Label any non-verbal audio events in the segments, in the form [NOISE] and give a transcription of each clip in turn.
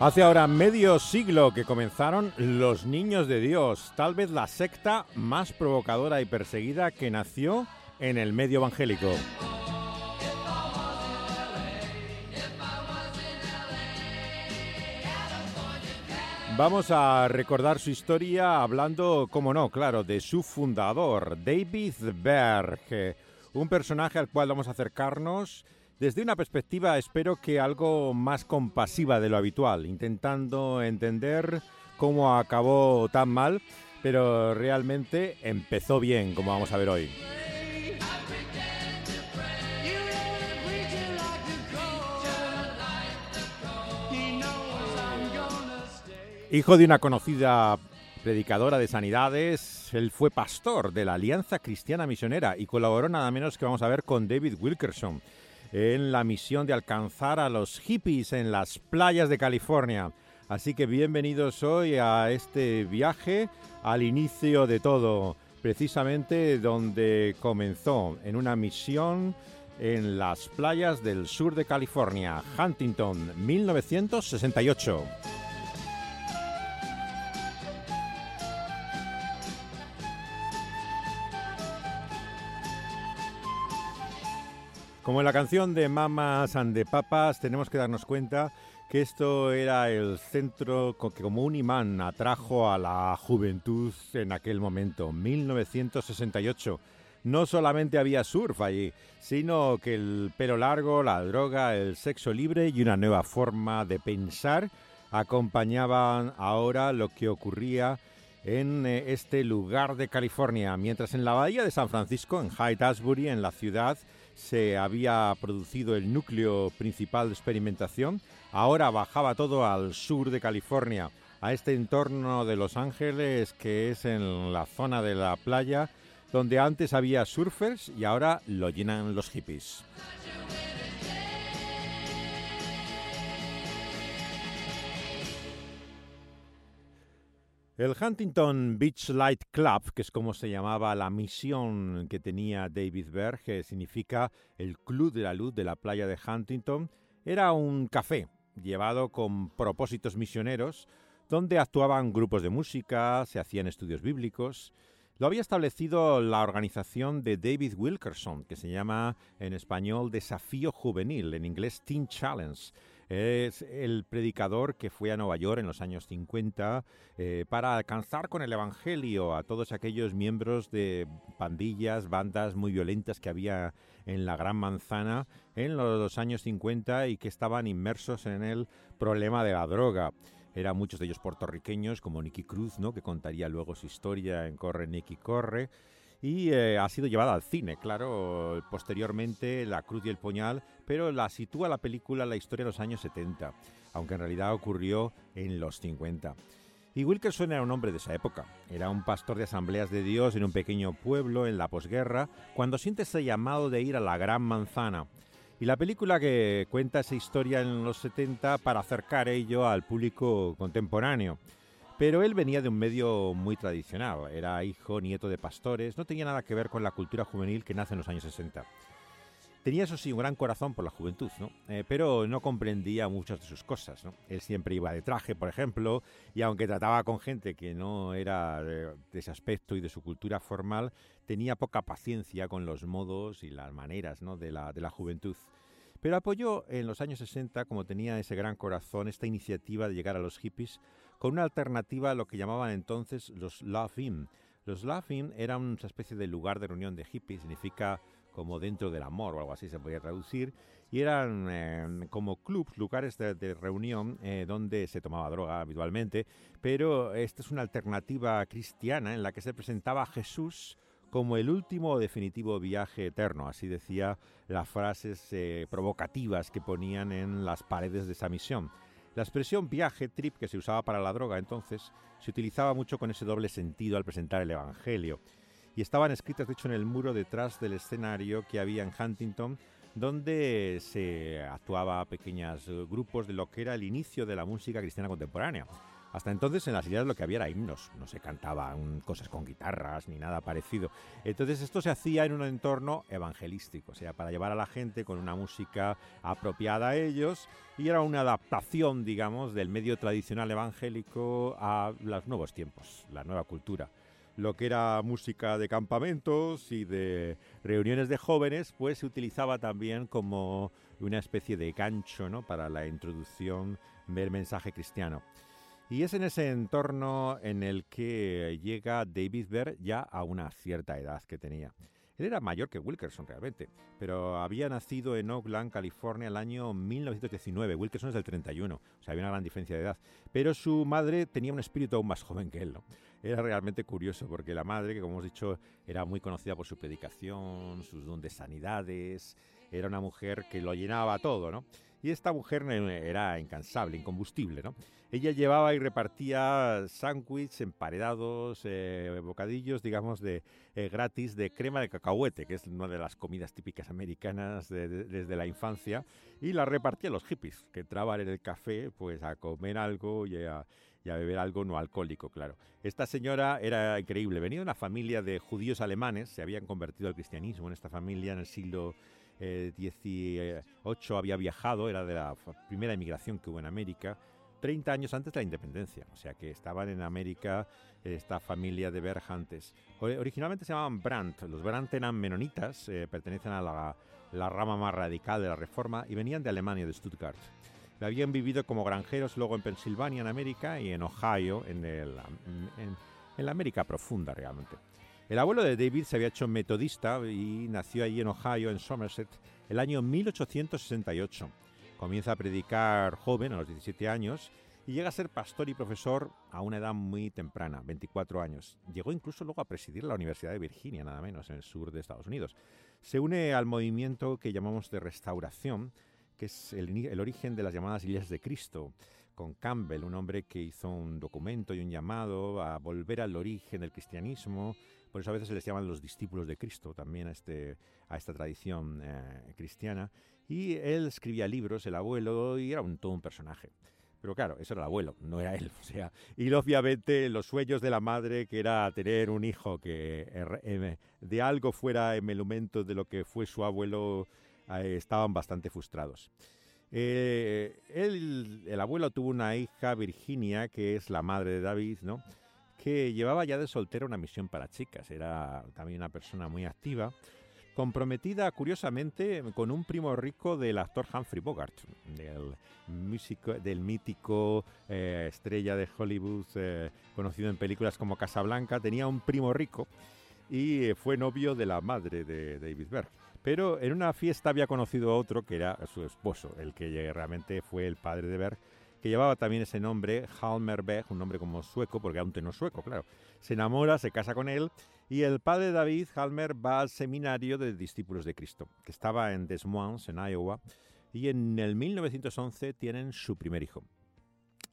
Hace ahora medio siglo que comenzaron los Niños de Dios, tal vez la secta más provocadora y perseguida que nació en el medio evangélico. Vamos a recordar su historia hablando, como no, claro, de su fundador, David Berg, un personaje al cual vamos a acercarnos desde una perspectiva, espero que algo más compasiva de lo habitual, intentando entender cómo acabó tan mal, pero realmente empezó bien, como vamos a ver hoy. Hijo de una conocida predicadora de sanidades, él fue pastor de la Alianza Cristiana Misionera y colaboró nada menos que vamos a ver con David Wilkerson en la misión de alcanzar a los hippies en las playas de California. Así que bienvenidos hoy a este viaje al inicio de todo, precisamente donde comenzó en una misión en las playas del sur de California, Huntington, 1968. Como en la canción de Mamas and the Papas, tenemos que darnos cuenta que esto era el centro que como un imán atrajo a la juventud en aquel momento, 1968. No solamente había surf allí, sino que el pelo largo, la droga, el sexo libre y una nueva forma de pensar acompañaban ahora lo que ocurría en eh, este lugar de California, mientras en la bahía de San Francisco, en Hyde Asbury, en la ciudad, se había producido el núcleo principal de experimentación, ahora bajaba todo al sur de California, a este entorno de Los Ángeles que es en la zona de la playa donde antes había surfers y ahora lo llenan los hippies. El Huntington Beach Light Club, que es como se llamaba la misión que tenía David Berg, que significa el Club de la Luz de la playa de Huntington, era un café llevado con propósitos misioneros, donde actuaban grupos de música, se hacían estudios bíblicos. Lo había establecido la organización de David Wilkerson, que se llama en español Desafío Juvenil, en inglés Teen Challenge es el predicador que fue a Nueva York en los años 50 eh, para alcanzar con el Evangelio a todos aquellos miembros de pandillas, bandas muy violentas que había en la Gran Manzana en los años 50 y que estaban inmersos en el problema de la droga eran muchos de ellos puertorriqueños, como Nicky Cruz, ¿no? que contaría luego su historia en Corre, Nicky Corre y eh, ha sido llevada al cine, claro, posteriormente La Cruz y el Puñal, pero la sitúa la película la historia de los años 70, aunque en realidad ocurrió en los 50. Y Wilkerson era un hombre de esa época. Era un pastor de asambleas de Dios en un pequeño pueblo en la posguerra, cuando siente ese llamado de ir a la Gran Manzana. Y la película que cuenta esa historia en los 70 para acercar ello al público contemporáneo. Pero él venía de un medio muy tradicional, era hijo, nieto de pastores, no tenía nada que ver con la cultura juvenil que nace en los años 60. Tenía, eso sí, un gran corazón por la juventud, ¿no? Eh, pero no comprendía muchas de sus cosas. Él siempre iba de traje, por ejemplo, y aunque trataba con gente que no era de, ese aspecto y de su cultura formal, tenía poca paciencia con los modos y las maneras ¿no? de, la, de la juventud. Pero apoyó en los años 60, como tenía ese gran corazón, esta iniciativa de llegar a los hippies con una alternativa a lo que llamaban entonces los Love. Los Love eran una especie de lugar de reunión de hippies, significa como dentro del amor o algo así se podría traducir, y eran eh, como clubs, lugares de, reunión eh, donde se tomaba droga habitualmente, pero esta es una alternativa cristiana en la que se presentaba a Jesús como el último definitivo viaje eterno, así decía las frases eh, provocativas que ponían en las paredes de esa misión. La expresión viaje, trip, que se usaba para la droga entonces, se utilizaba mucho con ese doble sentido al presentar el Evangelio. Y estaban escritas, de hecho, en el muro detrás del escenario que había en Huntington, donde se actuaba pequeños grupos de lo que era el inicio de la música cristiana contemporánea. Hasta entonces en las iglesias lo que había era himnos, no se cantaban cosas con guitarras ni nada parecido. Entonces esto se hacía en un entorno evangelístico, o sea, para llevar a la gente con una música apropiada a ellos y era una adaptación, digamos, del medio tradicional evangélico a los nuevos tiempos, la nueva cultura lo que era música de campamentos y de reuniones de jóvenes, pues se utilizaba también como una especie de gancho ¿no? para la introducción del mensaje cristiano. Y es en ese entorno en el que llega David Berg ya a una cierta edad que tenía. Él era mayor que Wilkerson realmente, pero había nacido en Oakland, California, el año 1919. Wilkerson es del 31, o sea, había una gran diferencia de edad. Pero su madre tenía un espíritu aún más joven que él. ¿no? Era realmente curioso porque la madre, que como hemos dicho, era muy conocida por su predicación, sus dones de sanidades, era una mujer que lo llenaba todo, ¿no? Y esta mujer era incansable, incombustible, ¿no? Ella llevaba y repartía sándwiches, emparedados, eh, bocadillos, digamos, de eh, gratis de crema de cacahuete, que es una de las comidas típicas americanas desde la infancia, y la repartía a los hippies, que entraban en el café pues a comer algo y a, beber algo no alcohólico, claro. Esta señora era increíble, venía de una familia de judíos alemanes, se habían convertido al cristianismo en esta familia en el siglo 18 había viajado, era de la primera inmigración que hubo en América, 30 años antes de la independencia, o sea que estaban en América esta familia de Berjantes. Originalmente se llamaban Brandt, los Brandt eran menonitas, eh, pertenecen a la, la, rama más radical de la Reforma y venían de Alemania, de Stuttgart. Habían vivido como granjeros luego en Pensilvania, en América, y en Ohio, en, el, en, en la América profunda realmente. El abuelo de David se había hecho metodista y nació allí en Ohio, en Somerset, el año 1868. Comienza a predicar joven, a los 17 años, y llega a ser pastor y profesor a una edad muy temprana, 24 años. Llegó incluso luego a presidir la Universidad de Virginia, nada menos, en el sur de Estados Unidos. Se une al movimiento que llamamos de restauración, que es el, origen de las llamadas iglesias de Cristo, con Campbell, un hombre que hizo un documento y un llamado a volver al origen del cristianismo, por eso a veces se les llaman los discípulos de Cristo también a, este, a esta tradición eh, cristiana. Y él escribía libros, el abuelo, y era un, todo un personaje. Pero claro, eso era el abuelo, no era él. [LAUGHS] O sea, y obviamente los sueños de la madre, que era tener un hijo que eh, de algo fuera emolumento de lo que fue su abuelo, eh, estaban bastante frustrados. él, el abuelo tuvo una hija, Virginia, que es la madre de David, ¿no? Que llevaba ya de soltera una misión para chicas. Era también una persona muy activa, comprometida curiosamente con un primo rico del actor Humphrey Bogart, del, músico, del mítico eh, estrella de Hollywood, eh, conocido en películas como Casablanca. Tenía un primo rico y fue novio de la madre de David Berg. Pero en una fiesta había conocido a otro que era su esposo, el que realmente fue el padre de Berg que llevaba también ese nombre, Halmer Beck, un nombre como sueco, porque era un tenor sueco, claro. Se enamora, se casa con él, y el padre David, Halmer, va al seminario de discípulos de Cristo, que estaba en Des Moines, en Iowa, y en el 1911 tienen su primer hijo.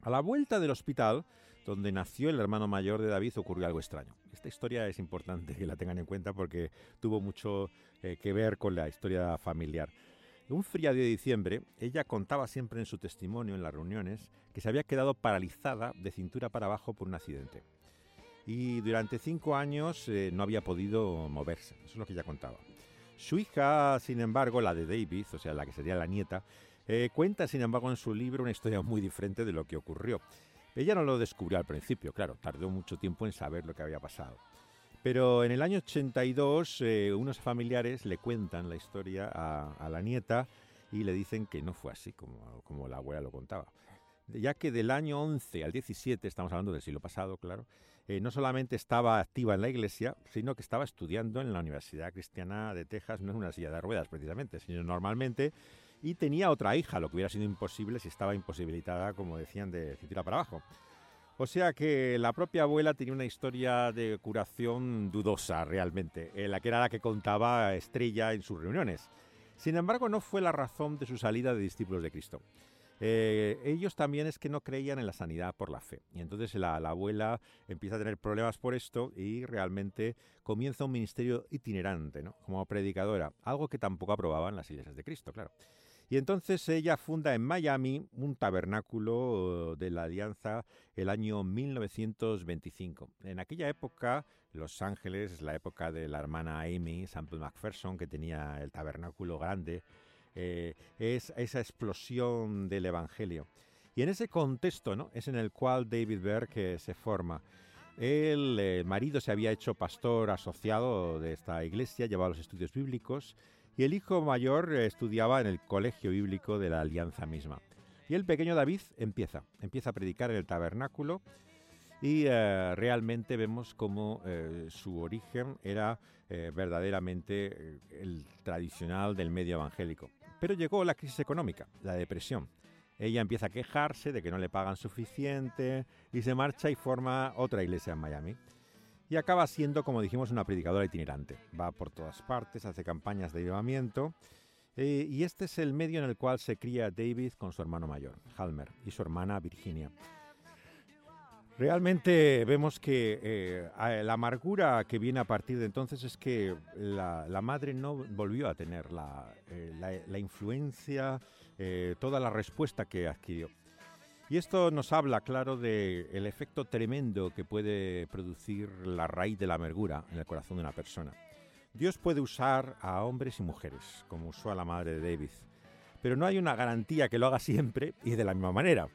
A la vuelta del hospital, donde nació el hermano mayor de David, ocurrió algo extraño. Esta historia es importante que la tengan en cuenta porque tuvo mucho eh, que ver con la historia familiar. Un frío de diciembre, ella contaba siempre en su testimonio en las reuniones que se había quedado paralizada de cintura para abajo por un accidente. Y durante cinco años eh, no había podido moverse, eso es lo que ella contaba. Su hija, sin embargo, la de David, o sea, la que sería la nieta, eh, cuenta, sin embargo, en su libro una historia muy diferente de lo que ocurrió. Ella no lo descubrió al principio, claro, tardó mucho tiempo en saber lo que había pasado. Pero en el año 82 eh, unos familiares le cuentan la historia a, la nieta y le dicen que no fue así como, como la abuela lo contaba. Ya que del año 11 al 17, estamos hablando del siglo pasado, claro, eh, no solamente estaba activa en la iglesia, sino que estaba estudiando en la Universidad Cristiana de Texas, no en una silla de ruedas precisamente, sino normalmente, y tenía otra hija, lo que hubiera sido imposible si estaba imposibilitada, como decían, de cintura para abajo. O sea que la propia abuela tenía una historia de curación dudosa realmente, en la que era la que contaba Estrella en sus reuniones. Sin embargo, no fue la razón de su salida de discípulos de Cristo. Eh, ellos también es que no creían en la sanidad por la fe. Y entonces la, abuela empieza a tener problemas por esto y realmente comienza un ministerio itinerante, ¿no? Como predicadora, algo que tampoco aprobaban las iglesias de Cristo, claro. Y entonces ella funda en Miami un tabernáculo de la Alianza el año 1925. En aquella época, Los Ángeles, la época de la hermana Amy Sample McPherson, que tenía el tabernáculo grande, eh, es esa explosión del Evangelio. Y en ese contexto ¿no? es en el cual David Berg eh, se forma. El eh, marido se había hecho pastor asociado de esta iglesia, llevaba los estudios bíblicos, y el hijo mayor estudiaba en el colegio bíblico de la alianza misma. Y el pequeño David empieza, empieza a predicar en el tabernáculo y realmente vemos cómo su origen era verdaderamente el tradicional del medio evangélico. Pero llegó la crisis económica, la depresión. Ella empieza a quejarse de que no le pagan suficiente y se marcha y forma otra iglesia en Miami. Y acaba siendo, como dijimos, una predicadora itinerante. Va por todas partes, hace campañas de llevamiento. Eh, y este es el medio en el cual se cría David con su hermano mayor, Halmer, y su hermana Virginia. Realmente vemos que eh, la amargura que viene a partir de entonces es que la, madre no volvió a tener la, eh, influencia, eh, toda la respuesta que adquirió. Y esto nos habla, claro, del efecto tremendo que puede producir la raíz de la amargura en el corazón de una persona. Dios puede usar a hombres y mujeres, como usó a la madre de David, pero no hay una garantía que lo haga siempre y de la misma manera.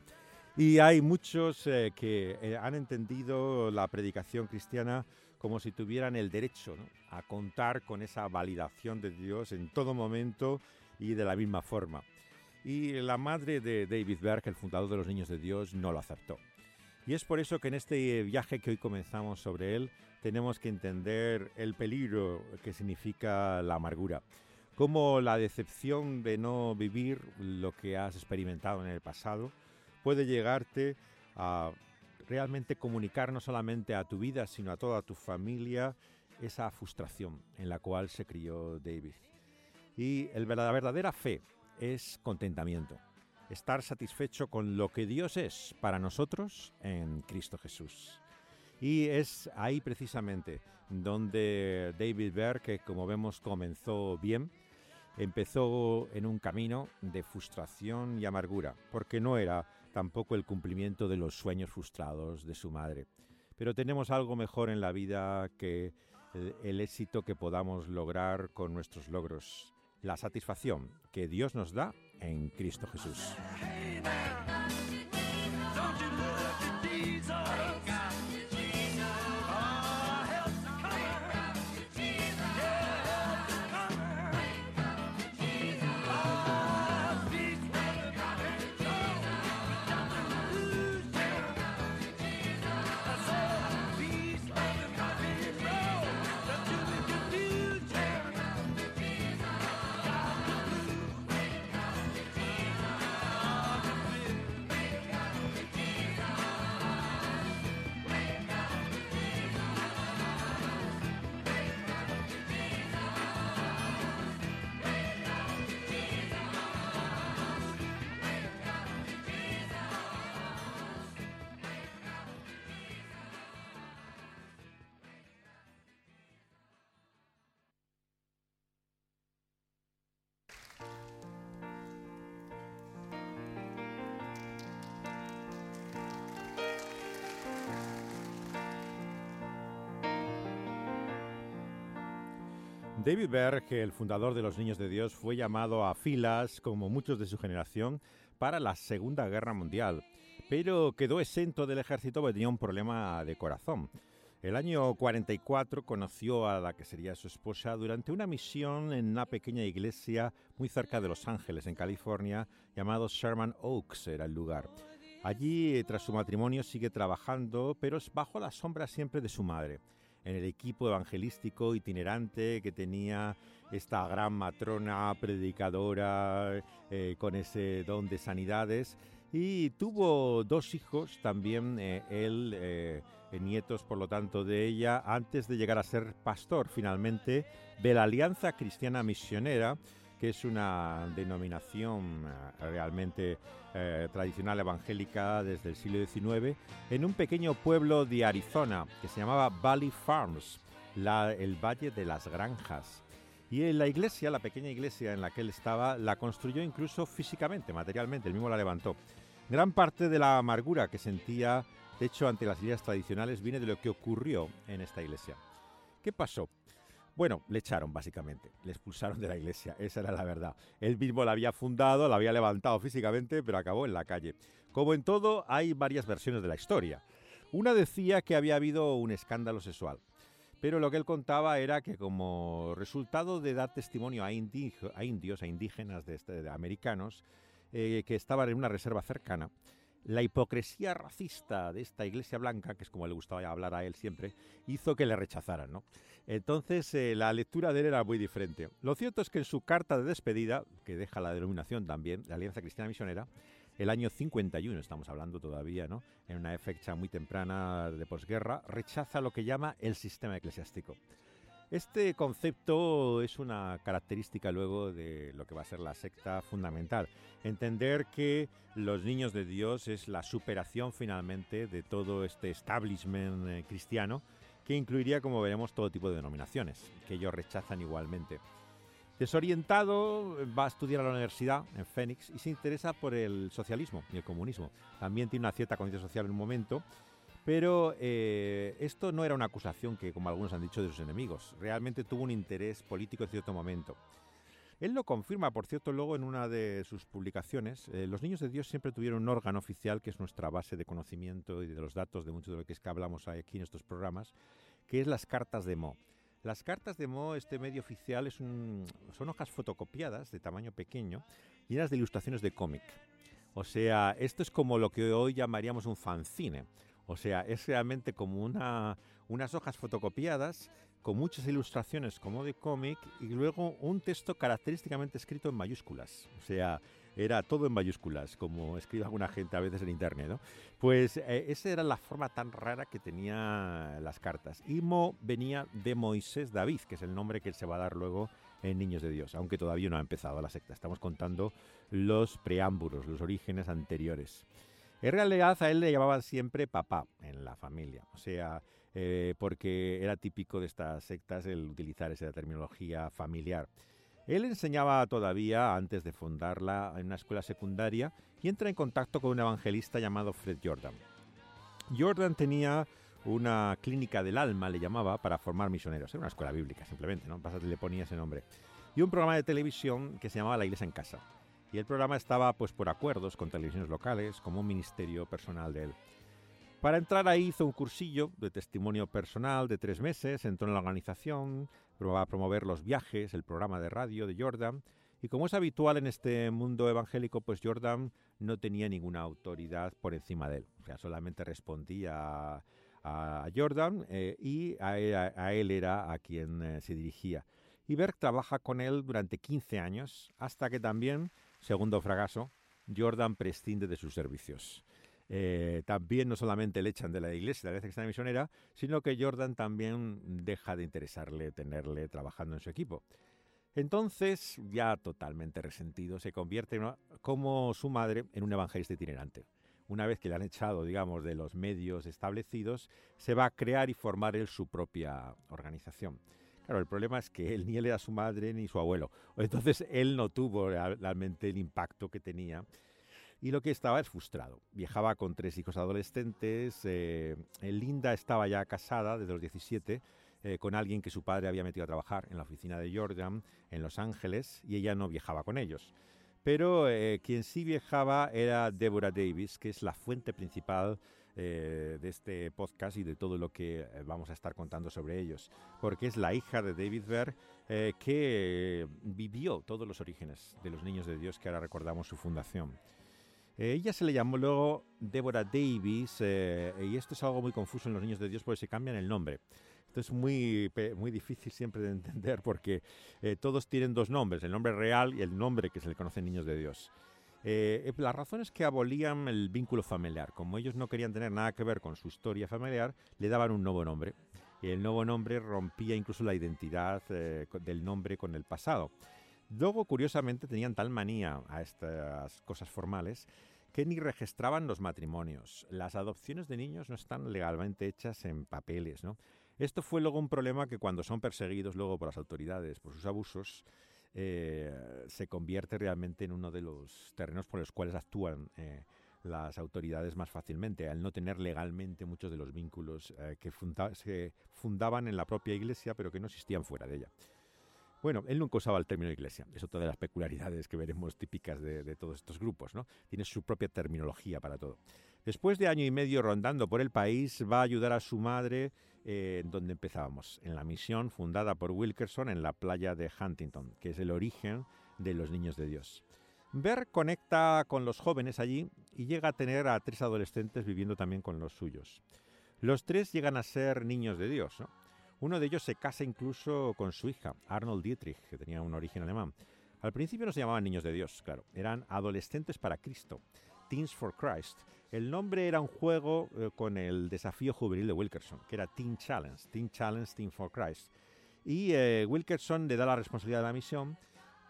Y hay muchos eh, que eh, han entendido la predicación cristiana como si tuvieran el derecho a contar con esa validación de Dios en todo momento y de la misma forma. Y la madre de David Berg, el fundador de los Niños de Dios, no lo aceptó. Y es por eso que en este viaje que hoy comenzamos sobre él, tenemos que entender el peligro que significa la amargura. Cómo la decepción de no vivir lo que has experimentado en el pasado, puede llegarte a realmente comunicar no solamente a tu vida, sino a toda tu familia esa frustración en la cual se crió David. Y la verdadera fe es contentamiento, estar satisfecho con lo que Dios es para nosotros en Cristo Jesús. Y es ahí precisamente donde David Berg, que como vemos comenzó bien, empezó en un camino de frustración y amargura, porque no era tampoco el cumplimiento de los sueños frustrados de su madre. Pero tenemos algo mejor en la vida que el, éxito que podamos lograr con nuestros logros, la satisfacción que Dios nos da en Cristo Jesús. David Berg, el fundador de los Niños de Dios, fue llamado a filas, como muchos de su generación, para la Segunda Guerra Mundial, pero quedó exento del ejército porque tenía un problema de corazón. El año 44 conoció a la que sería su esposa durante una misión en una pequeña iglesia muy cerca de Los Ángeles, en California, llamado Sherman Oaks era el lugar. Allí, tras su matrimonio, sigue trabajando, pero es bajo la sombra siempre de su madre en el equipo evangelístico itinerante que tenía esta gran matrona predicadora eh, con ese don de sanidades. Y tuvo dos hijos también eh, él eh, nietos por lo tanto de ella antes de llegar a ser pastor finalmente de la Alianza Cristiana Misionera que es una denominación realmente eh, tradicional evangélica desde el siglo XIX, en un pequeño pueblo de Arizona que se llamaba Valley Farms, el Valle de las Granjas. Y la iglesia, la pequeña iglesia en la que él estaba, la construyó incluso físicamente, materialmente, él mismo la levantó. Gran parte de la amargura que sentía, de hecho, ante las ideas tradicionales viene de lo que ocurrió en esta iglesia. ¿Qué pasó? Bueno, le echaron básicamente, le expulsaron de la iglesia, [LAUGHS] esa era la verdad. Él mismo la había fundado, la había levantado físicamente, pero acabó en la calle. Como en todo, hay varias versiones de la historia. Una decía que había habido un escándalo sexual, pero lo que él contaba era que como resultado de dar testimonio a, indios, a indígenas de, este, americanos, eh, que estaban en una reserva cercana, la hipocresía racista de esta iglesia blanca, que es como le gustaba hablar a él siempre, hizo que le rechazaran. ¿no? Entonces eh, la lectura de él era muy diferente. Lo cierto es que en su carta de despedida, que deja la denominación también, la Alianza Cristiana Misionera, el año 51, estamos hablando todavía, ¿no? en una fecha muy temprana de posguerra, rechaza lo que llama el sistema eclesiástico. Este concepto es una característica luego de lo que va a ser la secta fundamental. Entender que los niños de Dios es la superación finalmente de todo este establishment eh, cristiano que incluiría, como veremos, todo tipo de denominaciones, que ellos rechazan igualmente. Desorientado, va a estudiar a la universidad en Phoenix y se interesa por el socialismo y el comunismo. También tiene una cierta conciencia social en un momento pero eh, esto no era una acusación que, como algunos han dicho, de sus enemigos. Realmente tuvo un interés político en cierto momento. Él lo confirma, por cierto, luego en una de sus publicaciones. Eh, los niños de Dios siempre tuvieron un órgano oficial que es nuestra base de conocimiento y de los datos de mucho de lo que es que hablamos aquí en estos programas, que es las cartas de Mo. Las cartas de Mo, este medio oficial, es son hojas fotocopiadas de tamaño pequeño, llenas de ilustraciones de cómic. O sea, esto es como lo que hoy llamaríamos un fanzine. O sea, es realmente como una, unas hojas fotocopiadas con muchas ilustraciones como de cómic y luego un texto característicamente escrito en mayúsculas. O sea, era todo en mayúsculas, como escribe alguna gente a veces en internet, ¿no? Pues eh, esa era la forma tan rara que tenía las cartas. Y Mo venía de Moisés David, que es el nombre que él se va a dar luego en Niños de Dios, aunque todavía no ha empezado la secta. Estamos contando los preámbulos, los orígenes anteriores. En realidad a él le llamaban siempre papá en la familia, o sea, eh, porque era típico de estas sectas el utilizar esa terminología familiar. Él enseñaba todavía, antes de fundarla, en una escuela secundaria y entra en contacto con un evangelista llamado Fred Jordan. Jordan tenía una clínica del alma, le llamaba, para formar misioneros. Era una escuela bíblica, simplemente, ¿no? le ponía ese nombre. Y un programa de televisión que se llamaba La Iglesia en Casa y el programa estaba pues por acuerdos con televisiones locales como un ministerio personal de él. Para entrar ahí hizo un cursillo de testimonio personal de tres meses, entró en la organización, probaba a promover los viajes, el programa de radio de Jordan, y como es habitual en este mundo evangélico, pues Jordan no tenía ninguna autoridad por encima de él, o sea, solamente respondía a, Jordan eh, y a él, era a quien eh, se dirigía. Y Berg trabaja con él durante 15 años, hasta que también Segundo fracaso, Jordan prescinde de sus servicios. Eh, también no solamente le echan de la iglesia, de la iglesia cristiana misionera, sino que Jordan también deja de interesarle tenerle trabajando en su equipo. Entonces, ya totalmente resentido, se convierte como su madre en un evangelista itinerante. Una vez que le han echado, digamos, de los medios establecidos, se va a crear y formar él su propia organización. Claro, el problema es que él ni él era su madre ni su abuelo. Entonces él no tuvo realmente el impacto que tenía. Y lo que estaba es frustrado. Viajaba con tres hijos adolescentes. Eh, Linda estaba ya casada desde los 17 eh, con alguien que su padre había metido a trabajar en la oficina de Jordan en Los Ángeles y ella no viajaba con ellos. Pero eh, quien sí viajaba era Deborah Davis, que es la fuente principal eh, de este podcast y de todo lo que eh, vamos a estar contando sobre ellos, porque es la hija de David Berg eh, que vivió todos los orígenes de los niños de Dios que ahora recordamos su fundación. Ella se le llamó luego Deborah Davis y esto es algo muy confuso en los niños de Dios porque se cambian el nombre. Esto es muy, muy difícil siempre de [LAUGHS] entender porque todos tienen dos nombres, el nombre real y el nombre que se le conoce niños de Dios. Eh, eh, la razón es que abolían el vínculo familiar. Como ellos no querían tener nada que ver con su historia familiar, le daban un nuevo nombre. Y el nuevo nombre rompía incluso la identidad eh, del nombre con el pasado. Luego, curiosamente, tenían tal manía a estas cosas formales que ni registraban los matrimonios. Las adopciones de niños no están legalmente hechas en papeles, ¿no? Esto fue luego un problema que cuando son perseguidos luego por las autoridades por sus abusos, eh, se convierte realmente en uno de los terrenos por los cuales actúan eh, las autoridades más fácilmente, al no tener legalmente muchos de los vínculos eh, que se fundaban en la propia iglesia, pero que no existían fuera de ella. Bueno, él nunca usaba el término iglesia, es otra de las peculiaridades que veremos típicas de, todos estos grupos, ¿no? Tiene su propia terminología para todo. Después de año y medio rondando por el país, va a ayudar a su madre eh, donde empezábamos, en la misión fundada por Wilkerson en la playa de Huntington, que es el origen de los niños de Dios. Ver conecta con los jóvenes allí y llega a tener a tres adolescentes viviendo también con los suyos. Los tres llegan a ser niños de Dios. Uno de ellos se casa incluso con su hija, Arnold Dietrich, que tenía un origen alemán. Al principio no se llamaban niños de Dios, claro, eran adolescentes para Cristo, Teens for Christ. El nombre era un juego eh, con el desafío juvenil de Wilkerson, que era Teen Challenge, Teen Challenge, Teen for Christ. Y eh, Wilkerson le da la responsabilidad de la misión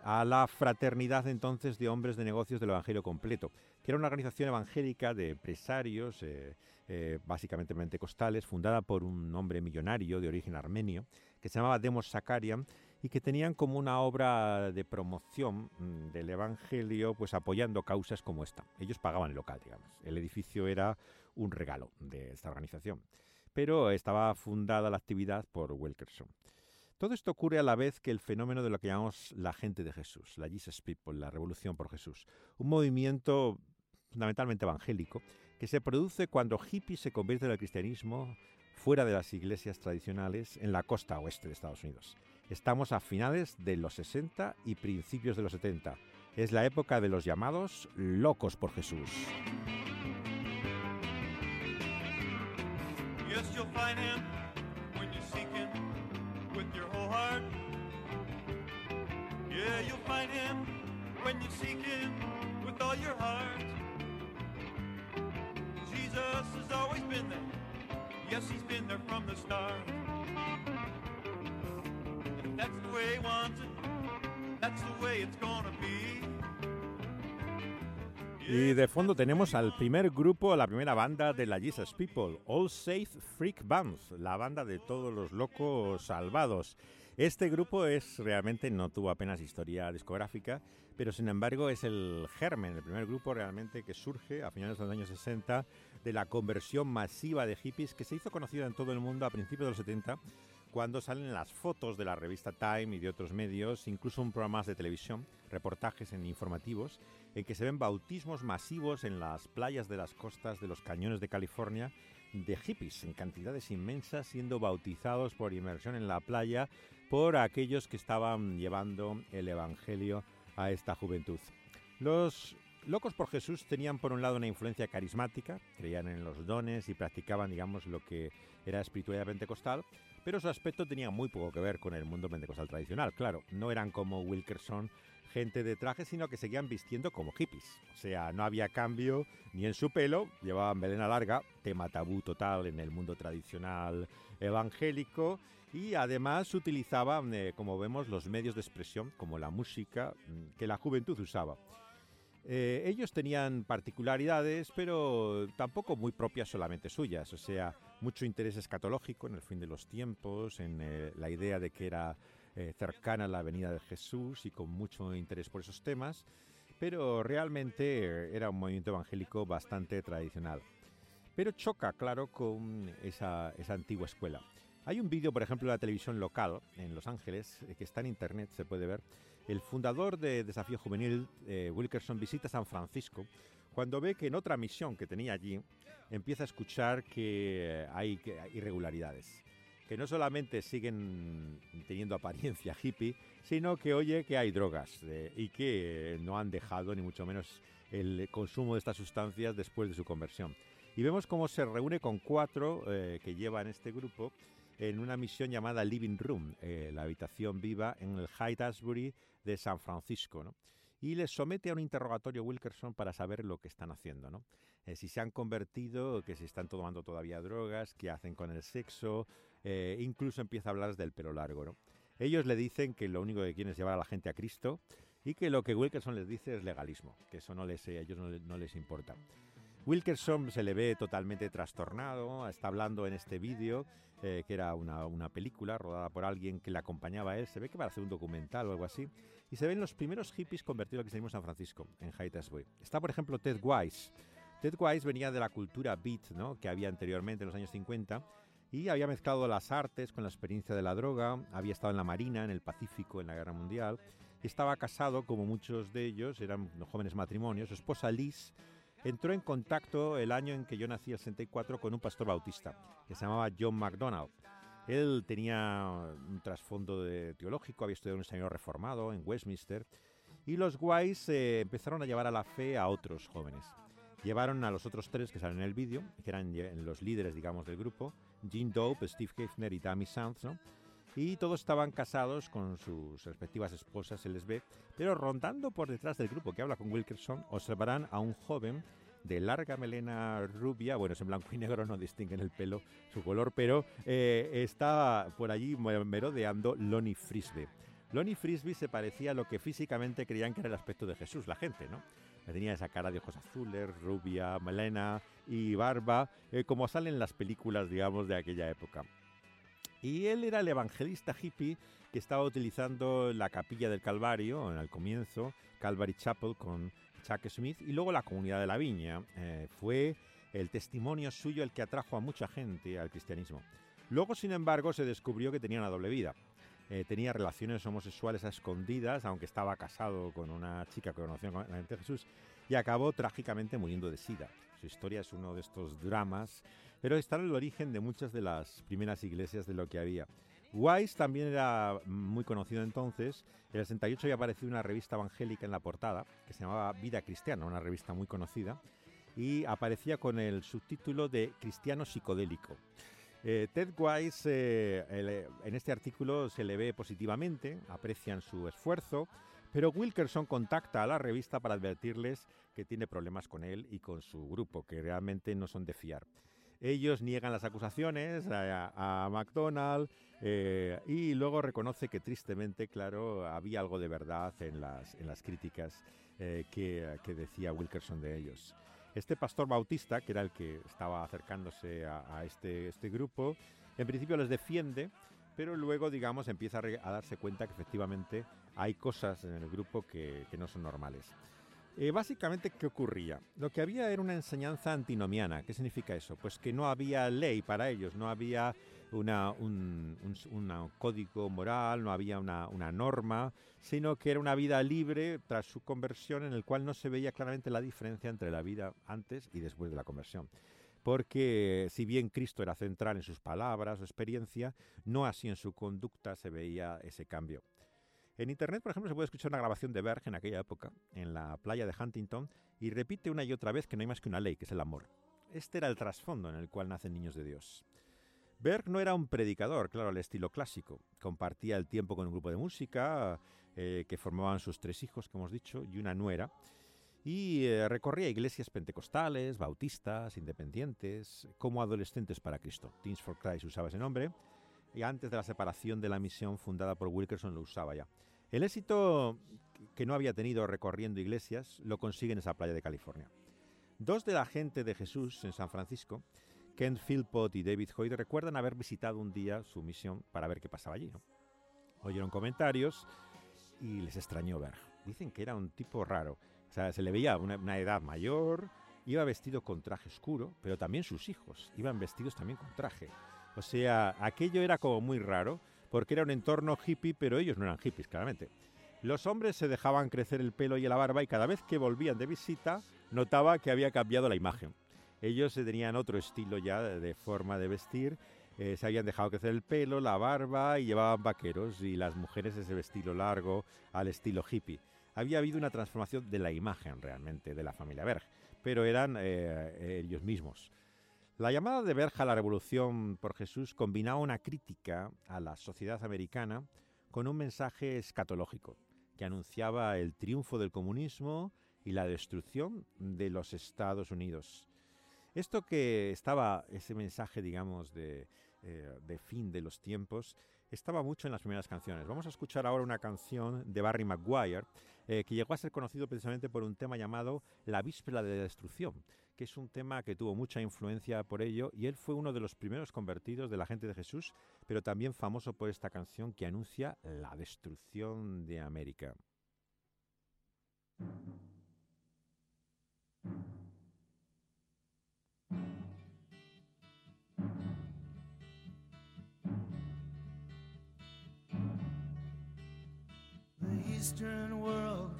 a la Fraternidad entonces de Hombres de Negocios del Evangelio Completo, que era una organización evangélica de empresarios, eh, eh, básicamente pentecostales, fundada por un hombre millonario de origen armenio, que se llamaba Demos Sakarian, y que tenían como una obra de promoción mm, del Evangelio, pues apoyando causas como esta. Ellos pagaban el local, digamos. El edificio era un regalo de esta organización, pero estaba fundada la actividad por Wilkerson. Todo esto ocurre a la vez que el fenómeno de lo que llamamos la gente de Jesús, la Jesus People, la revolución por Jesús, un movimiento fundamentalmente evangélico que se produce cuando hippies se convierte en el cristianismo fuera de las iglesias tradicionales en la costa oeste de Estados Unidos. Estamos a finales de los 60 y principios de los 70. Es la época de los llamados locos por Jesús. find him when you seek him with all your heart. Jesus has always been there. Yes, he's been there from the start. If that's the way he wants it, that's the way it's gonna be. Y de fondo tenemos al primer grupo, la primera banda de la Jesus People, All Safe Freak Bands, la banda de todos los locos salvados. Este grupo es realmente no tuvo apenas historia discográfica, pero sin embargo es el germen, el primer grupo realmente que surge a finales de los años 60 de la conversión masiva de hippies que se hizo conocida en todo el mundo a principios de los 70 cuando salen las fotos de la revista Time y de otros medios, incluso un programa de televisión, reportajes en informativos, en que se ven bautismos masivos en las playas de las costas de los cañones de California de hippies en cantidades inmensas siendo bautizados por inmersión en la playa por aquellos que estaban llevando el Evangelio a esta juventud. Los locos por Jesús tenían por un lado una influencia carismática, creían en los dones y practicaban, digamos, lo que era espiritualidad pentecostal, pero su aspecto tenía muy poco que ver con el mundo pentecostal tradicional. Claro, no eran como Wilkerson gente de traje, sino que seguían vistiendo como hippies. O sea, no había cambio ni en su pelo, llevaban melena larga, tema tabú total en el mundo tradicional evangélico, y además utilizaban, eh, como vemos, los medios de expresión, como la música, mm, que la juventud usaba. Eh, ellos tenían particularidades, pero tampoco muy propias solamente suyas, o sea, mucho interés escatológico en el fin de los tiempos, en eh, la idea de que era eh, cercana a la venida de Jesús y con mucho interés por esos temas, pero realmente era un movimiento evangélico bastante tradicional. Pero choca, claro, con esa, antigua escuela. Hay un vídeo, por ejemplo, de la televisión local en Los Ángeles, eh, que está en internet, se puede ver. El fundador de Desafío Juvenil, eh, Wilkerson, visita San Francisco cuando ve que en otra misión que tenía allí empieza a escuchar que hay irregularidades que no solamente siguen teniendo apariencia [LAUGHS] hippie, sino que oye que hay drogas eh, y que no han dejado ni mucho menos el consumo de estas sustancias después de su conversión. Y vemos cómo se reúne con cuatro eh, que llevan este grupo en una misión llamada Living Room, eh, la habitación viva en el High Asbury de San Francisco. ¿no? y les somete a un interrogatorio Wilkerson para saber lo que están haciendo, ¿no? si se han convertido, que se están tomando todavía drogas, qué hacen con el sexo, eh, incluso empieza a hablar del pelo largo. ¿no? Ellos le dicen que lo único que quieren es llevar a la gente a Cristo y que lo que Wilkerson les dice es legalismo, que eso no les, a ellos no, les importa. Wilkerson se le ve totalmente trastornado, está hablando en este vídeo, eh, que era una, película rodada por alguien que le acompañaba a él, se ve que para hacer un documental o algo así, y se ven los primeros hippies convertidos que en San Francisco, en Haight-Ashbury. Está, por ejemplo, Ted Wise. Ted Wise venía de la cultura beat, ¿no? que había anteriormente en los años 50, y había mezclado las artes con la experiencia de la droga, había estado en la Marina, en el Pacífico, en la Guerra Mundial, estaba casado, como muchos de ellos, eran jóvenes matrimonios. Su esposa Liz entró en contacto el año en que yo nací, el 64, con un pastor bautista que se llamaba John MacDonald. Él tenía un trasfondo teológico, había estudiado en un seminario reformado en Westminster, y los Guays eh, empezaron a llevar a la fe a otros jóvenes. Llevaron a los otros tres que salen en el vídeo, que eran los líderes, digamos, del grupo, Gene Dope, Steve Hefner y Tammy Sands. Y todos estaban casados con sus respectivas esposas, se les ve, pero rondando por detrás del grupo que habla con Wilkerson, observarán a un joven de larga melena rubia, bueno, es en blanco y negro, no distinguen el pelo, su color, pero eh, está por allí merodeando Lonnie Frisbee. Lonnie Frisbee se parecía a lo que físicamente creían que era el aspecto de Jesús, la gente, ¿no? Tenía esa cara de ojos azules, rubia, melena y barba, eh, como salen las películas, digamos, de aquella época. Y él era el evangelista hippie que estaba utilizando la capilla del Calvario en el comienzo, Calvary Chapel con Chuck Smith, y luego la comunidad de la viña. Eh, fue el testimonio suyo el que atrajo a mucha gente al cristianismo. Luego, sin embargo, se descubrió que tenía una doble vida. Eh, tenía relaciones homosexuales a escondidas, aunque estaba casado con una chica que conoció en de Jesús, y acabó trágicamente muriendo de sida. Su historia es uno de estos dramas pero está en el origen de muchas de las primeras iglesias de lo que había. Wise también era muy conocido entonces. En el 68 había aparecido una revista evangélica en la portada que se llamaba Vida Cristiana, una revista muy conocida, y aparecía con el subtítulo de Cristiano Psicodélico. Eh, Ted Wise eh, en este artículo se le ve positivamente, aprecian su esfuerzo, pero Wilkerson contacta a la revista para advertirles que tiene problemas con él y con su grupo, que realmente no son de fiar. Ellos niegan las acusaciones a, McDonald eh, y luego reconoce que tristemente, claro, había algo de verdad en las, en las críticas eh, que, decía Wilkerson de ellos. Este pastor bautista, que era el que estaba acercándose a, este, este grupo, en principio les defiende, pero luego, digamos, empieza a, darse cuenta que efectivamente hay cosas en el grupo que no son normales. Eh, básicamente, ¿qué ocurría? Lo que había era una enseñanza antinomiana. ¿Qué significa eso? Pues que no había ley para ellos, no había un, código moral, no había una, una, norma, sino que era una vida libre tras su conversión en el cual no se veía claramente la diferencia entre la vida antes y después de la conversión. Porque si bien Cristo era central en sus palabras o experiencia, no así en su conducta se veía ese cambio. En Internet, por ejemplo, se puede escuchar una grabación de Berg en aquella época, en la playa de Huntington, y repite una y otra vez que no hay más que una ley, que es el amor. Este era el trasfondo en el cual nacen niños de Dios. Berg no era un predicador, claro, al estilo clásico. Compartía el tiempo con un grupo de música eh, que formaban sus tres hijos, como hemos dicho, y una nuera. Y eh, recorría iglesias pentecostales, bautistas, independientes, como adolescentes para Cristo. Teens for Christ usaba ese nombre. Y antes de la separación de la misión fundada por Wilkerson lo usaba ya. El éxito que no había tenido recorriendo iglesias lo consigue en esa playa de California. Dos de la gente de Jesús en San Francisco, Ken Philpott y David Hoyt, recuerdan haber visitado un día su misión para ver qué pasaba allí. Oyeron comentarios y les extrañó ver. Dicen que era un tipo raro. O sea, se le veía una edad mayor, iba vestido con traje oscuro, pero también sus hijos iban vestidos también con traje. O sea, aquello era como muy raro porque era un entorno hippie, pero ellos no eran hippies, claramente. Los hombres se dejaban crecer el pelo y la barba y cada vez que volvían de visita notaba que había cambiado la imagen. Ellos tenían otro estilo ya de forma de vestir, eh, se habían dejado crecer el pelo, la barba y llevaban vaqueros y las mujeres ese vestido largo al estilo hippie. Había habido una transformación de la imagen realmente de la familia Berg, pero eran eh, ellos mismos. La llamada de Berja a la Revolución por Jesús combinaba una crítica a la sociedad americana con un mensaje escatológico que anunciaba el triunfo del comunismo y la destrucción de los Estados Unidos. Esto que estaba, ese mensaje, digamos, de, eh, fin de los tiempos, estaba mucho en las primeras canciones. Vamos a escuchar ahora una canción de Barry Maguire eh, que llegó a ser conocido precisamente por un tema llamado La víspera de la destrucción, que es un tema que tuvo mucha influencia por ello y él fue uno de los primeros convertidos de la gente de Jesús, pero también famoso por esta canción que anuncia la destrucción de América. eastern world.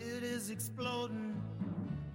Is exploding,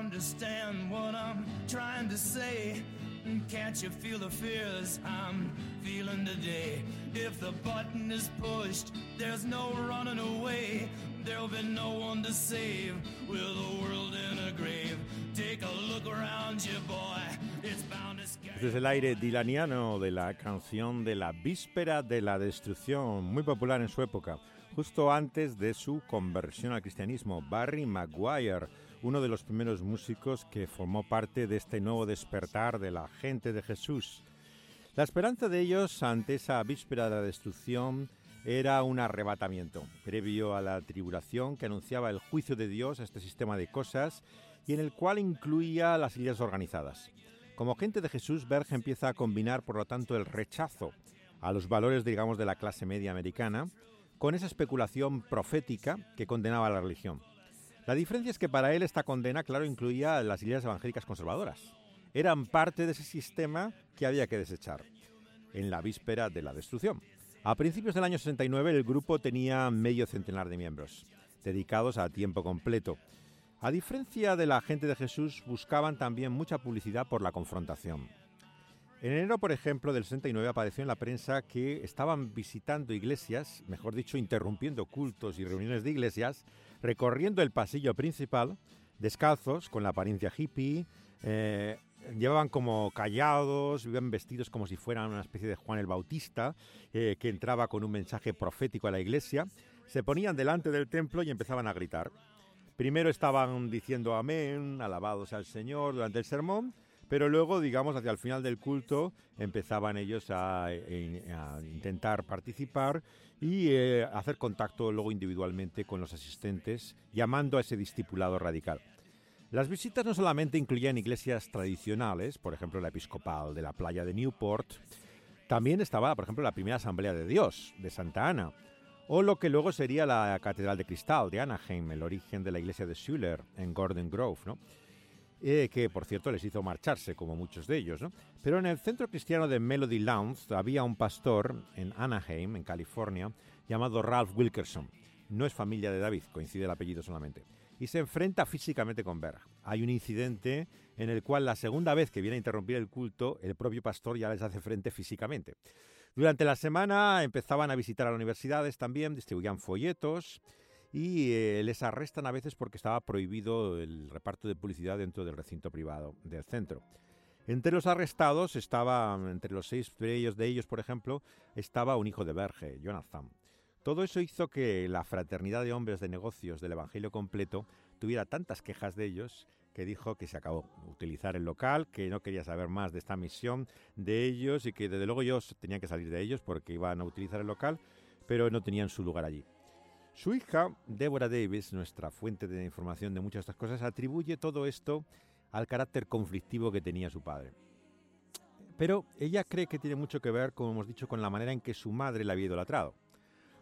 understand what I'm trying to say? Can't you feel the fears I'm feeling today? If the button is pushed, there's no running away. There'll be no one to save with the world in a grave. Take a look around you, boy. It's bound to scare es el aire dilaniano de la canción de la víspera de la destrucción, muy popular en su época, justo antes de su conversión al cristianismo. Barry Maguire, uno de los primeros músicos que formó parte de este nuevo despertar de la gente de Jesús. La esperanza de ellos ante esa víspera de la destrucción era un arrebatamiento, previo a la tribulación que anunciaba el juicio de Dios a este sistema de cosas y en el cual incluía las ideas organizadas. Como gente de Jesús, Berg empieza a combinar, por lo tanto, el rechazo a los valores, digamos, de la clase media americana con esa especulación profética que condenaba a la religión. La diferencia es que para él esta condena, claro, incluía las ideas evangélicas conservadoras. Eran parte de ese sistema que había que desechar en la víspera de la destrucción. A principios del año 69 el grupo tenía medio centenar de miembros, dedicados a tiempo completo. A diferencia de la gente de Jesús, buscaban también mucha publicidad por la confrontación. En enero, por ejemplo, del 69 apareció en la prensa que estaban visitando iglesias, mejor dicho, interrumpiendo cultos y reuniones de iglesias, recorriendo el pasillo principal, descalzos, con la apariencia hippie, eh, llevaban como callados, vivían vestidos como si fueran una especie de Juan el Bautista, eh, que entraba con un mensaje profético a la iglesia, se ponían delante del templo y empezaban a gritar. Primero estaban diciendo amén, alabados al Señor durante el sermón, pero luego, digamos, hacia el final del culto empezaban ellos a, intentar participar y eh, hacer contacto luego individualmente con los asistentes, llamando a ese discipulado radical. Las visitas no solamente incluían iglesias tradicionales, por ejemplo la episcopal de la playa de Newport, también estaba, por ejemplo, la primera Asamblea de Dios de Santa Ana, o lo que luego sería la Catedral de Cristal de Anaheim, el origen de la iglesia de Schuller en Gordon Grove, ¿no? Eh, que por cierto les hizo marcharse, como muchos de ellos. Pero en el centro cristiano de Melody Lounge había un pastor en Anaheim, en California, llamado Ralph Wilkerson. No es familia de David, coincide el apellido solamente. Y se enfrenta físicamente con Berg. Hay un incidente en el cual la segunda vez que viene a interrumpir el culto, el propio pastor ya les hace frente físicamente. Durante la semana empezaban a visitar a las universidades también, distribuían folletos y eh, les arrestan a veces porque estaba prohibido el reparto de publicidad dentro del recinto privado del centro. Entre los arrestados estaba, entre los seis de ellos, de ellos, por ejemplo, estaba un hijo de Berge, Jonathan. Todo eso hizo que la fraternidad de hombres de negocios del Evangelio completo tuviera tantas quejas de ellos que dijo que se acabó utilizar el local, que no quería saber más de esta misión de ellos y que desde luego ellos tenían que salir de ellos porque iban a utilizar el local, pero no tenían su lugar allí. Su hija, Deborah Davis, nuestra fuente de información de muchas de estas cosas, atribuye todo esto al carácter conflictivo que tenía su padre. Pero ella cree que tiene mucho que ver, como hemos dicho, con la manera en que su madre le había idolatrado.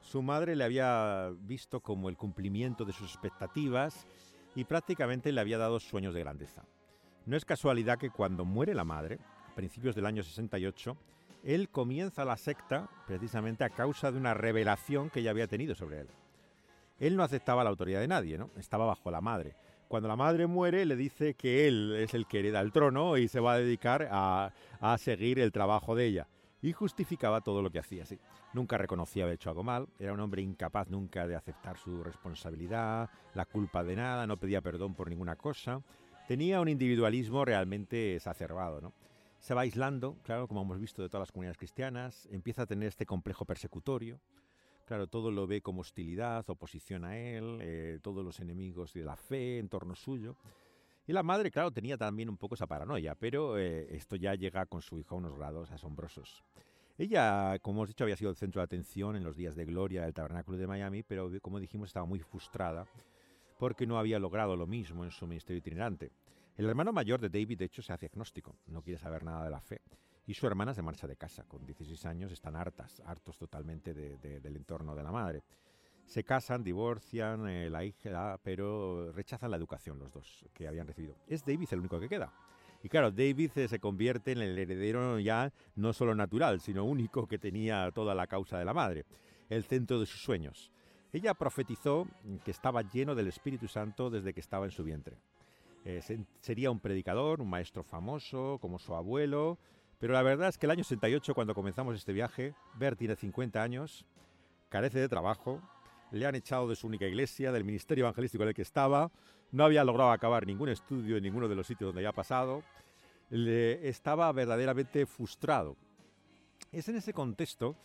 Su madre le había visto como el cumplimiento de sus expectativas y prácticamente le había dado sueños de grandeza. No es casualidad que cuando muere la madre, a principios del año 68, él comienza la secta precisamente a causa de una revelación que ella había tenido sobre él. Él no aceptaba la autoridad de nadie, ¿no? Estaba bajo la madre. Cuando la madre muere, le dice que él es el que hereda el trono y se va a dedicar a, a seguir el trabajo de ella. Y justificaba todo lo que hacía, sí. Nunca reconocía haber hecho algo mal, era un hombre incapaz nunca de aceptar su responsabilidad, la culpa de nada, no pedía perdón por ninguna cosa. Tenía un individualismo realmente exacerbado, ¿no? Se va aislando, claro, como hemos visto de todas las comunidades cristianas, empieza a tener este complejo persecutorio, Claro, todo lo ve como hostilidad, oposición a él, eh, todos los enemigos de la fe en torno suyo. Y la madre, claro, tenía también un poco esa paranoia, pero eh, esto ya llega con su hijo a unos grados asombrosos. Ella, como hemos dicho, había sido el centro de atención en los días de gloria del Tabernáculo de Miami, pero como dijimos, estaba muy frustrada porque no había logrado lo mismo en su ministerio itinerante. El hermano mayor de David, de hecho, se hace agnóstico, no quiere saber nada de la fe y su hermana se marcha de casa. Con 16 años están hartas, hartos totalmente del entorno de la madre. Se casan, divorcian, eh, la hija, pero rechazan la educación los dos que habían recibido. Es David el único que queda. Y claro, David eh, se convierte en el heredero ya no solo natural, sino único que tenía toda la causa de la madre, el centro de sus sueños. Ella profetizó que estaba lleno del Espíritu Santo desde que estaba en su vientre. Eh, sería un predicador, un maestro famoso, como su abuelo, pero la verdad es que el año 68, cuando comenzamos este viaje, Bert tiene 50 años, carece de trabajo, le han echado de su única iglesia, del ministerio evangelístico en el que estaba, no había logrado acabar ningún estudio en ninguno de los sitios donde había pasado, le estaba verdaderamente frustrado. Es en ese contexto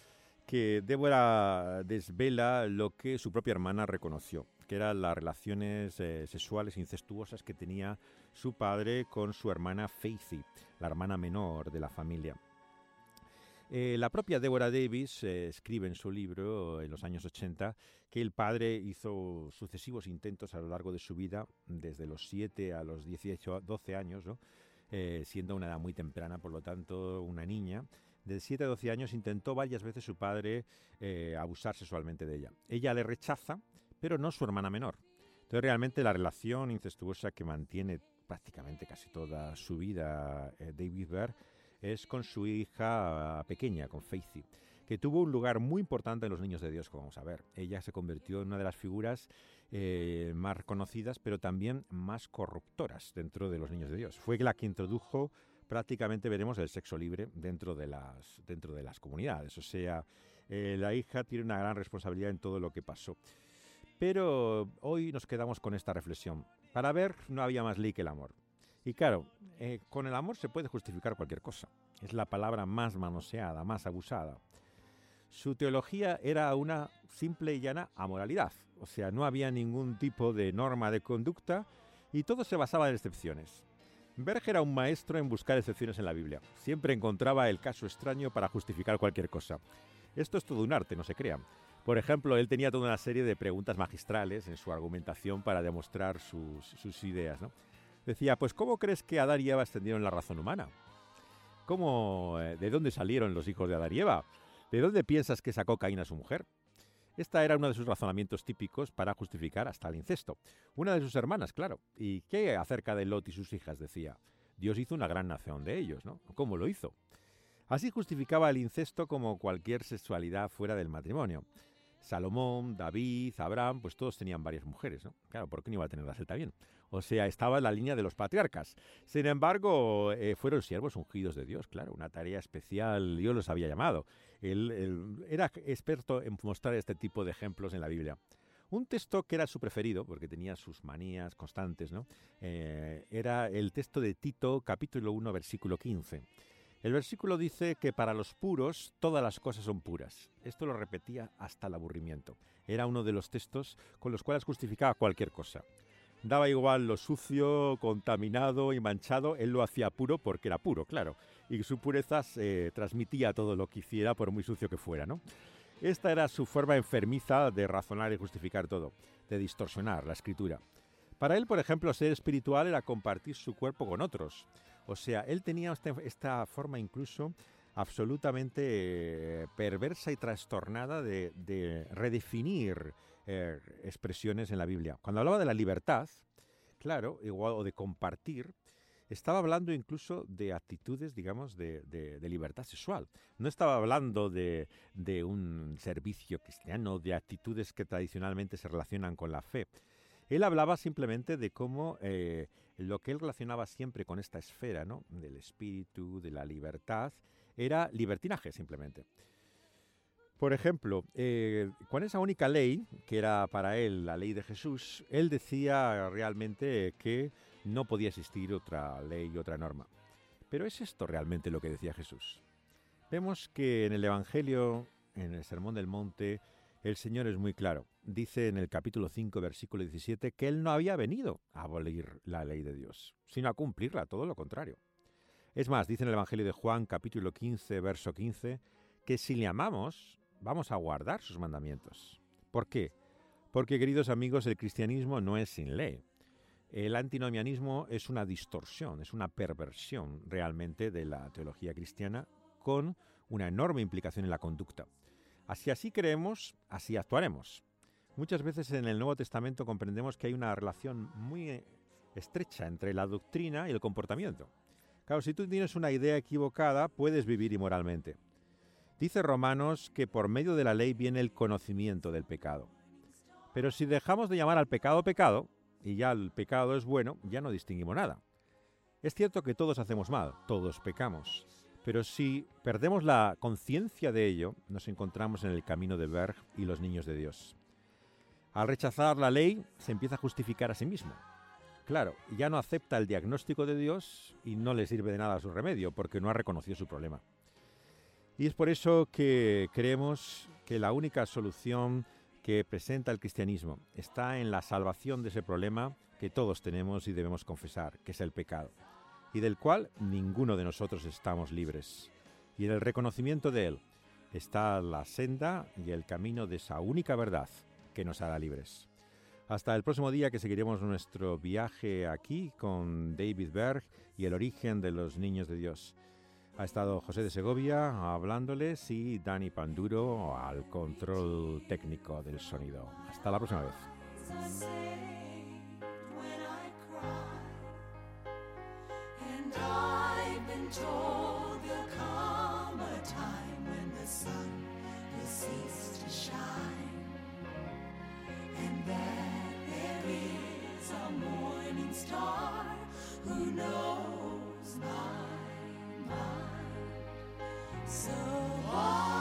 que Débora desvela lo que su propia hermana reconoció, que eran las relaciones eh, sexuales incestuosas que tenía su padre con su hermana Faithy, la hermana menor de la familia. Eh, la propia Deborah Davis eh, escribe en su libro, en los años 80, que el padre hizo sucesivos intentos a lo largo de su vida, desde los 7 a los 18, 12 años, eh, siendo una edad muy temprana, por lo tanto, una niña. De 7 a 12 años intentó varias veces su padre abusar sexualmente de ella. Ella le rechaza, pero no su hermana menor. Entonces, realmente la relación incestuosa que mantiene prácticamente casi toda su vida eh, David Berg es con su hija pequeña, con Faithy, que tuvo un lugar muy importante en los niños de Dios, como vamos a ver. Ella se convirtió en una de las figuras eh, más conocidas, pero también más corruptoras dentro de los niños de Dios. Fue la que introdujo prácticamente, veremos, el sexo libre dentro de las, dentro de las comunidades. O sea, eh, la hija tiene una gran responsabilidad en todo lo que pasó. Pero hoy nos quedamos con esta reflexión. Para ver no había más ley que el amor. Y claro, eh, con el amor se puede justificar cualquier cosa. Es la palabra más manoseada, más abusada. Su teología era una simple y llana amoralidad. O sea, no había ningún tipo de norma de conducta y todo se basaba en excepciones. Berg era un maestro en buscar excepciones en la Biblia. Siempre encontraba el caso extraño para justificar cualquier cosa. Esto es todo un arte, no se crean. Por ejemplo, él tenía toda una serie de preguntas magistrales en su argumentación para demostrar sus, ideas. Decía, pues ¿cómo crees que Adán y Eva extendieron la razón humana? ¿Cómo, eh, ¿De dónde salieron los hijos de Adán y Eva? ¿De dónde piensas que sacó Caín a su mujer? Esta era uno de sus razonamientos típicos para justificar hasta el incesto. Una de sus hermanas, claro. ¿Y qué acerca de Lot y sus hijas? Decía. Dios hizo una gran nación de ellos, ¿no? ¿Cómo lo hizo? Así justificaba el incesto como cualquier sexualidad fuera del matrimonio. Salomón, David, Abraham, pues todos tenían varias mujeres, ¿no? Claro, ¿por qué no iba a tener la también? O sea, estaba en la línea de los patriarcas. Sin embargo, eh, fueron siervos ungidos de Dios, claro, una tarea especial, Dios los había llamado. Él, era experto en mostrar este tipo de ejemplos en la Biblia. Un texto que era su preferido, porque tenía sus manías constantes, ¿no? Eh, era el texto de Tito, capítulo 1, versículo 15. El versículo dice que para los puros todas las cosas son puras. Esto lo repetía hasta el aburrimiento. Era uno de los textos con los cuales justificaba cualquier cosa. Daba igual lo sucio, contaminado y manchado, él lo hacía puro porque era puro, claro. Y su pureza se transmitía todo lo que hiciera, por muy sucio que fuera, ¿no? Esta era su forma enfermiza de razonar y justificar todo, de distorsionar la escritura. Para él, por ejemplo, ser espiritual era compartir su cuerpo con otros. O sea, él tenía este, esta, forma incluso absolutamente eh, perversa y trastornada de, redefinir eh, expresiones en la Biblia. Cuando hablaba de la libertad, claro, igual, o de compartir, estaba hablando incluso de actitudes, digamos, de, libertad sexual. No estaba hablando de, un servicio cristiano, de actitudes que tradicionalmente se relacionan con la fe. Él hablaba simplemente de cómo eh, lo que él relacionaba siempre con esta esfera, ¿no? Del espíritu, de la libertad, era libertinaje simplemente. Por ejemplo, eh, con esa única ley, que era para él la ley de Jesús, él decía realmente que no podía existir otra ley otra norma. Pero ¿es esto realmente lo que decía Jesús? Vemos que en el Evangelio, en el Sermón del Monte, el Señor es muy claro. Dice en el capítulo 5, versículo 17, que Él no había venido a abolir la ley de Dios, sino a cumplirla, todo lo contrario. Es más, dice en el Evangelio de Juan, capítulo 15, verso 15, que si le amamos, vamos a guardar sus mandamientos. ¿Por qué? Porque, queridos amigos, el cristianismo no es sin ley. El antinomianismo es una distorsión, es una perversión realmente de la teología cristiana con una enorme implicación en la conducta. Así así creemos, así actuaremos. Muchas veces en el Nuevo Testamento comprendemos que hay una relación muy estrecha entre la doctrina y el comportamiento. Claro, si tú tienes una idea equivocada, puedes vivir inmoralmente. Dice Romanos que por medio de la ley viene el conocimiento del pecado. Pero si dejamos de llamar al pecado pecado, y ya el pecado es bueno, ya no distinguimos nada. Es cierto que todos hacemos mal, todos pecamos, pero si perdemos la conciencia de ello, nos encontramos en el camino de Berg y los niños de Dios. Al rechazar la ley, se empieza a justificar a sí mismo. Claro, ya no acepta el diagnóstico de Dios y no le sirve de nada su remedio, porque no ha reconocido su problema. Y es por eso que creemos que la única solución que presenta el cristianismo está en la salvación de ese problema que todos tenemos y debemos confesar, que es el pecado, y del cual ninguno de nosotros estamos libres. Y en el reconocimiento de él está la senda y el camino de esa única verdad que nos hará libres. Hasta el próximo día que seguiremos nuestro viaje aquí con David Berg y el origen de los niños de Dios. Ha estado José de Segovia hablándoles y Dani Panduro al control técnico del sonido. Hasta la próxima vez. that there is a morning star who knows my mind. So why?